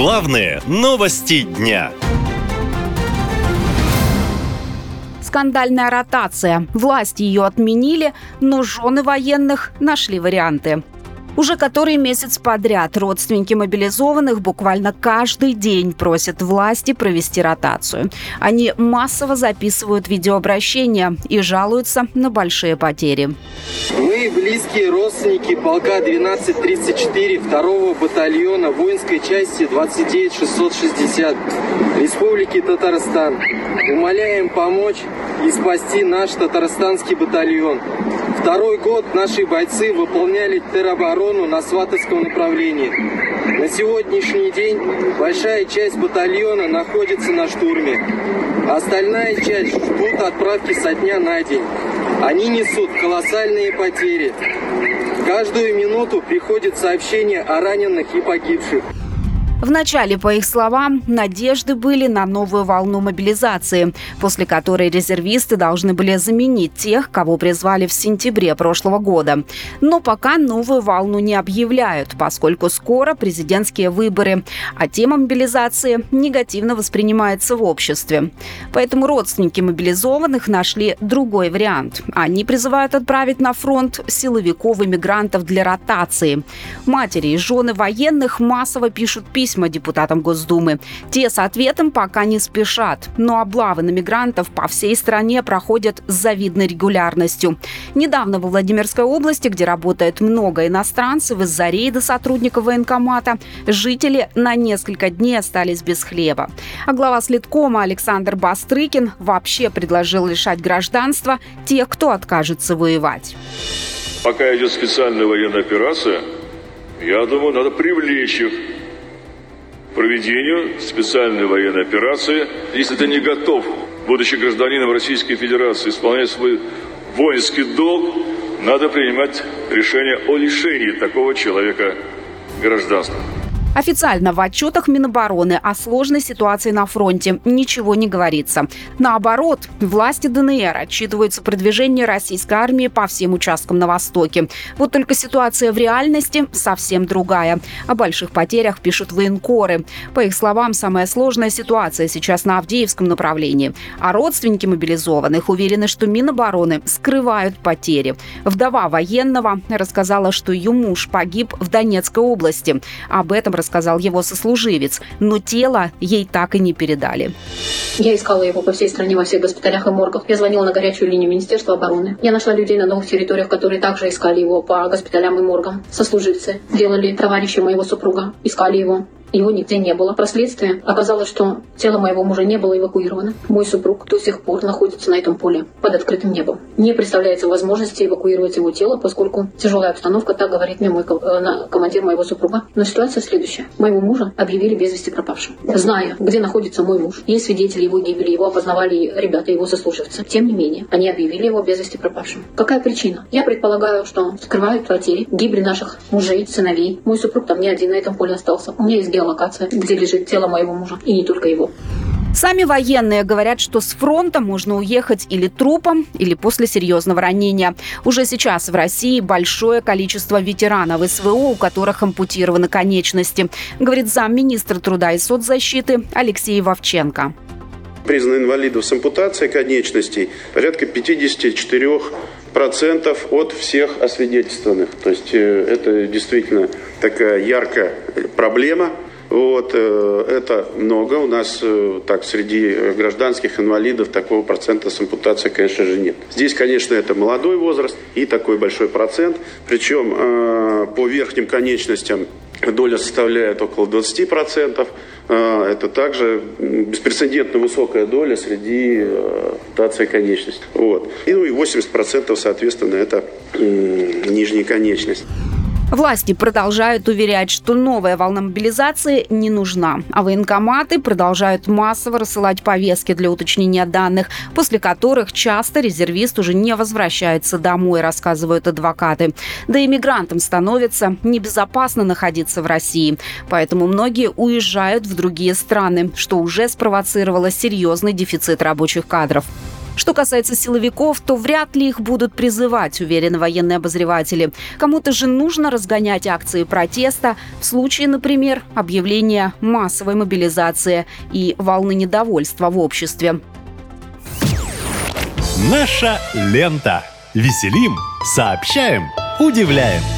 Главные новости дня. Скандальная ротация. Власти ее отменили, но жены военных нашли варианты. Уже который месяц подряд родственники мобилизованных буквально каждый день просят власти провести ротацию. Они массово записывают видеообращения и жалуются на большие потери. Близкие родственники полка 1234 2 батальона воинской части 29660 Республики Татарстан. Умоляем помочь и спасти наш татарстанский батальон. Второй год наши бойцы выполняли тероборону на Сватовском направлении. На сегодняшний день большая часть батальона находится на штурме. Остальная часть ждут отправки со дня на день. Они несут колоссальные потери. Каждую минуту приходит сообщение о раненых и погибших. Вначале, по их словам, надежды были на новую волну мобилизации, после которой резервисты должны были заменить тех, кого призвали в сентябре прошлого года. Но пока новую волну не объявляют, поскольку скоро президентские выборы, а тема мобилизации негативно воспринимается в обществе. Поэтому родственники мобилизованных нашли другой вариант. Они призывают отправить на фронт силовиков и мигрантов для ротации. Матери и жены военных массово пишут письма письма депутатам Госдумы. Те с ответом пока не спешат, но облавы на мигрантов по всей стране проходят с завидной регулярностью. Недавно во Владимирской области, где работает много иностранцев, из-за рейда сотрудников военкомата жители на несколько дней остались без хлеба. А глава следкома Александр Бастрыкин вообще предложил лишать гражданства тех, кто откажется воевать. Пока идет специальная военная операция, я думаю, надо привлечь их проведению специальной военной операции. Если ты не готов, будучи гражданином Российской Федерации, исполнять свой воинский долг, надо принимать решение о лишении такого человека гражданства. Официально в отчетах Минобороны о сложной ситуации на фронте ничего не говорится. Наоборот, власти ДНР отчитываются продвижение российской армии по всем участкам на Востоке. Вот только ситуация в реальности совсем другая. О больших потерях пишут военкоры. По их словам, самая сложная ситуация сейчас на Авдеевском направлении. А родственники мобилизованных уверены, что Минобороны скрывают потери. Вдова военного рассказала, что ее муж погиб в Донецкой области. Об этом рассказал его сослуживец, но тело ей так и не передали. Я искала его по всей стране, во всех госпиталях и моргах. Я звонила на горячую линию Министерства обороны. Я нашла людей на новых территориях, которые также искали его по госпиталям и моргам. Сослуживцы делали товарищи моего супруга, искали его. Его нигде не было. Впоследствии оказалось, что тело моего мужа не было эвакуировано. Мой супруг до сих пор находится на этом поле под открытым небом. Не представляется возможности эвакуировать его тело, поскольку тяжелая обстановка, так говорит мне мой э, командир моего супруга. Но ситуация следующая. Моего мужа объявили без вести пропавшим. Зная, где находится мой муж, есть свидетели его гибели, его опознавали ребята, его сослуживцы. Тем не менее, они объявили его без вести пропавшим. Какая причина? Я предполагаю, что скрывают потери, гибель наших мужей, сыновей. Мой супруг там не один на этом поле остался. У меня есть геолокация, где лежит тело моего мужа, и не только его. Сами военные говорят, что с фронта можно уехать или трупом, или после серьезного ранения. Уже сейчас в России большое количество ветеранов СВО, у которых ампутированы конечности, говорит замминистра труда и соцзащиты Алексей Вовченко признаны инвалидов с ампутацией конечностей порядка 54 процентов от всех освидетельствованных. То есть э, это действительно такая яркая проблема. Вот, э, это много. У нас э, так среди гражданских инвалидов такого процента с ампутацией, конечно же, нет. Здесь, конечно, это молодой возраст и такой большой процент. Причем э, по верхним конечностям доля составляет около 20%. Это также беспрецедентно высокая доля среди ампутации конечностей. Вот. И, ну и 80% соответственно это нижняя конечность. Власти продолжают уверять, что новая волна мобилизации не нужна, а военкоматы продолжают массово рассылать повестки для уточнения данных, после которых часто резервист уже не возвращается домой, рассказывают адвокаты. Да и мигрантам становится небезопасно находиться в России, поэтому многие уезжают в другие страны, что уже спровоцировало серьезный дефицит рабочих кадров. Что касается силовиков, то вряд ли их будут призывать, уверены военные обозреватели. Кому-то же нужно разгонять акции протеста в случае, например, объявления массовой мобилизации и волны недовольства в обществе. Наша лента. Веселим, сообщаем, удивляем.